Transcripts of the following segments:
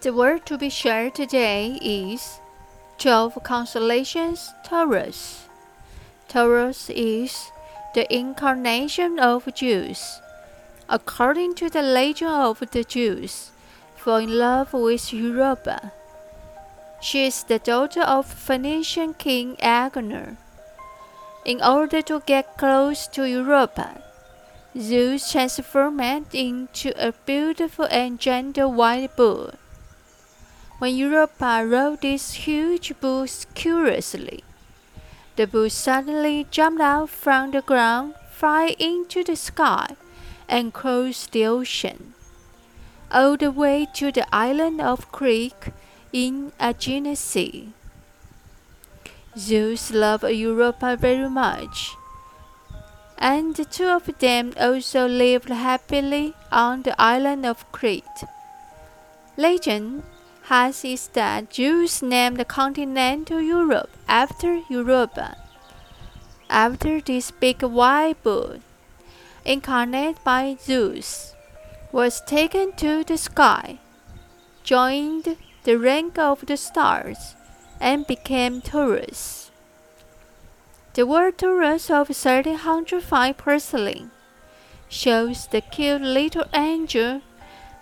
The word to be shared today is 12 constellations Taurus. Taurus is the incarnation of Zeus. According to the legend of the Zeus, fell in love with Europa. She is the daughter of Phoenician king Agenor. In order to get close to Europa, Zeus transformed into a beautiful and gentle white bull. When Europa rode this huge bull curiously, the bull suddenly jumped out from the ground, fly into the sky, and crossed the ocean, all the way to the island of Crete in Aegean Sea. Zeus loved Europa very much, and the two of them also lived happily on the island of Crete. Legend has is that Zeus named the continental Europe after Europa. After this big white bull, incarnate by Zeus, was taken to the sky, joined the rank of the stars, and became Taurus. The word Taurus of 1305 porcelain shows the cute little angel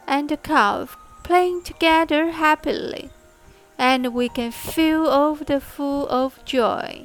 and the calf playing together happily, and we can feel all the full of joy.